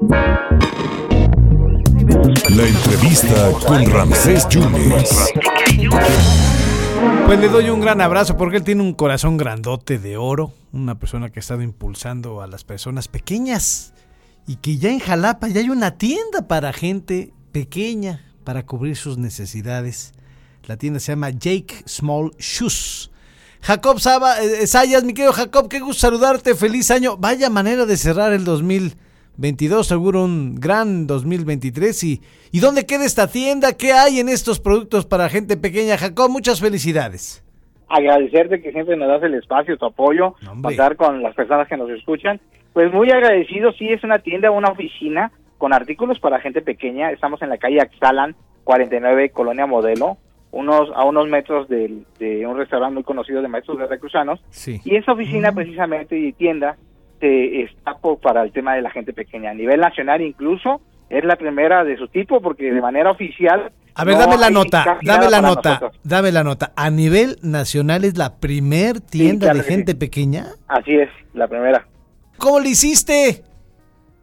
La entrevista con Ramsés Yunes. Pues le doy un gran abrazo porque él tiene un corazón grandote de oro, una persona que ha estado impulsando a las personas pequeñas y que ya en Jalapa ya hay una tienda para gente pequeña para cubrir sus necesidades. La tienda se llama Jake Small Shoes. Jacob Saba, eh, Sayas, mi querido Jacob, qué gusto saludarte, feliz año. Vaya manera de cerrar el 2022, seguro un gran 2023. ¿Y, ¿Y dónde queda esta tienda? ¿Qué hay en estos productos para gente pequeña? Jacob, muchas felicidades. Agradecerte que siempre nos das el espacio, tu apoyo, Hombre. contar con las personas que nos escuchan. Pues muy agradecido, sí, es una tienda, una oficina con artículos para gente pequeña. Estamos en la calle Axalan, 49, Colonia Modelo, unos a unos metros del- de, un restaurante muy conocido de maestros veracruzanos. Sí. Y esa oficina precisamente y tienda está por- para el tema de la gente pequeña. A nivel nacional incluso es la primera de su tipo porque de manera oficial... A ver, no dame la nota, dame la nota, nosotros. dame la nota. A nivel nacional es la primer tienda claro de sí. gente pequeña. Así es, la primera. ¿Cómo le hiciste?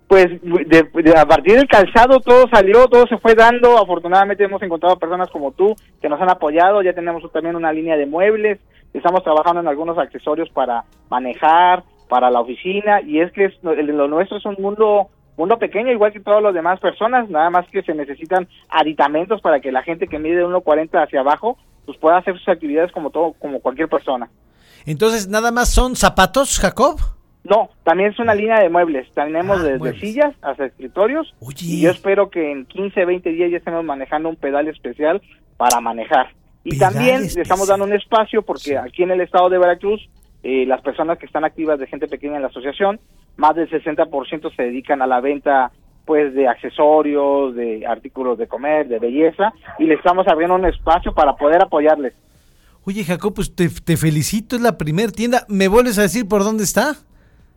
Pues de- de- a partir del calzado todo salió, todo se fue dando. Afortunadamente hemos encontrado personas como tú que nos han apoyado. Ya tenemos también una línea de muebles. Estamos trabajando en algunos accesorios para manejar, para la oficina. Y es que es- lo nuestro es un mundo mundo pequeño, igual que todas las demás personas. Nada más que se necesitan aditamentos para que la gente que mide 1.40 hacia abajo pues pueda hacer sus actividades como todo, como cualquier persona. Entonces, ¿nada más son zapatos, Jacob? No, también es una línea de muebles. Tenemos Ah, desde muebles. sillas hasta escritorios. Oye. Y yo espero que en 15, 20 días ya estemos manejando un pedal especial para manejar. Y Pedal también le estamos dando un espacio porque Sí. aquí en el estado de Veracruz, eh, las personas que están activas de gente pequeña en la asociación, más del 60% se dedican a la venta pues de accesorios, de artículos de comer, de belleza, y le estamos abriendo un espacio para poder apoyarles. Oye, Jacob, pues te, te felicito, es la primer tienda. ¿Me vuelves a decir por dónde está?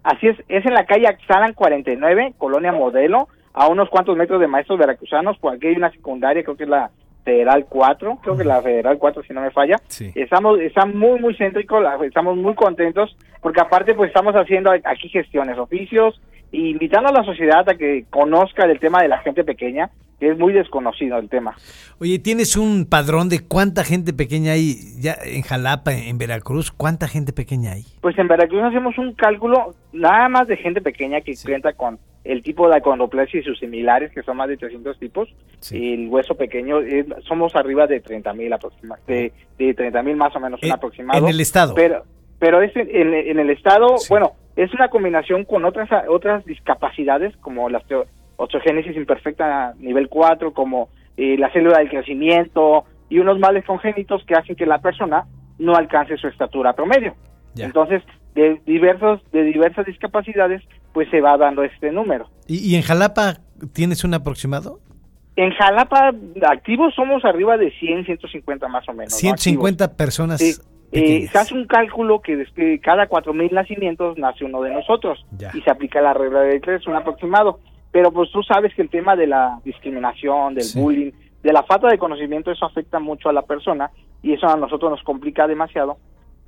Así es, es en la calle Axalan 49, Colonia Modelo, a unos cuantos metros de maestros veracruzanos, por aquí hay una secundaria, creo que es la Federal 4, creo que la Federal 4 si no me falla. Sí. Estamos está muy muy céntrico, la- estamos muy contentos porque aparte pues estamos haciendo aquí gestiones, oficios y invitando a la sociedad a que conozca el tema de la gente pequeña, que es muy desconocido el tema. Oye, ¿tienes un padrón de cuánta gente pequeña hay ya en Jalapa, en Veracruz? ¿Cuánta gente pequeña hay? Pues en Veracruz hacemos un cálculo nada más de gente pequeña que cuenta con el tipo de acondroplasia y sus similares, que son más de 300 tipos. Sí. El hueso pequeño, eh, somos arriba de 30 mil aproximadamente, de, de 30 mil más o menos un En- aproximado. en el estado. Pero, pero es en, en- en el estado, Sí. bueno, es una combinación con otras otras discapacidades como la osteo- osteogénesis imperfecta nivel 4, como eh, la célula del crecimiento y unos males congénitos que hacen que la persona no alcance su estatura promedio. Entonces, de diversos de diversas discapacidades, pues se va dando este número. ¿Y, y en Jalapa tienes un aproximado? En Jalapa, activos somos arriba de 100, 150 más o menos. ¿no? 150 personas. Sí. Eh, se hace un cálculo que es que cada 4.000 nacimientos nace uno de nosotros Ya. y se aplica la regla de tres, un aproximado. Pero pues tú sabes que el tema de la discriminación, del Sí. bullying, de la falta de conocimiento, eso afecta mucho a la persona y eso a nosotros nos complica demasiado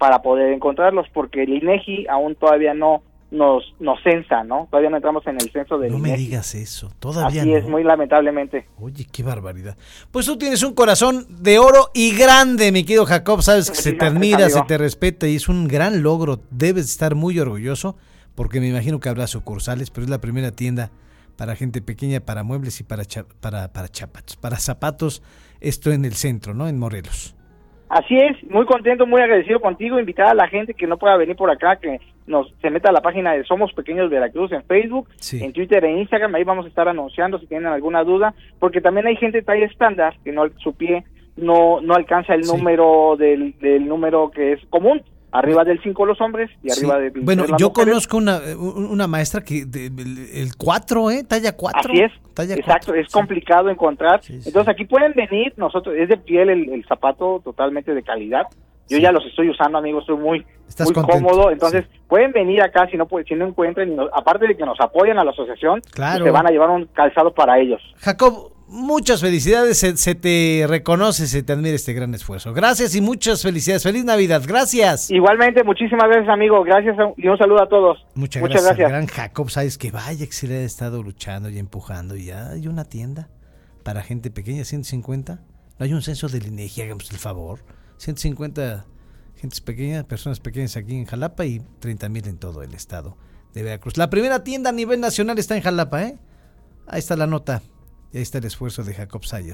para poder encontrarlos porque el INEGI aún todavía no nos nos censa, ¿no? Todavía no entramos en el censo del No me INEGI. digas eso, todavía Así no. es, muy lamentablemente. Oye, qué barbaridad. Pues tú tienes un corazón de oro y grande, mi querido Jacob. Sabes que se te admira, se te respeta y es un gran logro. Debes estar muy orgulloso porque me imagino que habrá sucursales, pero es la primera tienda para gente pequeña, para muebles y para, cha- para, para chapatos, para zapatos. Esto en el centro, ¿no? En Morelos. Así es, muy contento, muy agradecido contigo, invitar a la gente que no pueda venir por acá, que nos se meta a la página de Somos Pequeños Veracruz en Facebook, Sí. en Twitter e Instagram, ahí vamos a estar anunciando si tienen alguna duda, porque también hay gente talla estándar que no su pie no no alcanza el Sí. número del, del número que es común, arriba del 5 los hombres y Sí. arriba del Bueno, yo mujeres. conozco una, una maestra que de- el 4, ¿eh? Talla 4. Así es, Talla exacto, cuatro, es sí. complicado encontrar. Sí, sí. Entonces aquí pueden venir, nosotros es de piel el, el zapato totalmente de calidad. Yo Sí. ya los estoy usando, amigos, estoy muy Estás muy contento, cómodo. Entonces sí. pueden venir acá si no si no encuentran, aparte de que nos apoyan a la asociación, Claro. se van a llevar un calzado para ellos. Jacob, muchas felicidades, se, se te reconoce, se te admira este gran esfuerzo. Gracias y muchas felicidades. Feliz Navidad, gracias. Igualmente, muchísimas gracias, amigo. Gracias y un saludo a todos. Muchas, gracias. Gran Jacob, sabes que vaya que se le ha estado luchando y empujando y ya hay una tienda para gente pequeña, 150. No hay un censo del INEGI, hagamos el favor. 150 gentes pequeñas, personas pequeñas aquí en Jalapa y 30 mil en todo el estado de Veracruz. La primera tienda a nivel nacional está en Jalapa, ¿eh? Ahí está la nota. Ahí está el esfuerzo de Jacob Sayas.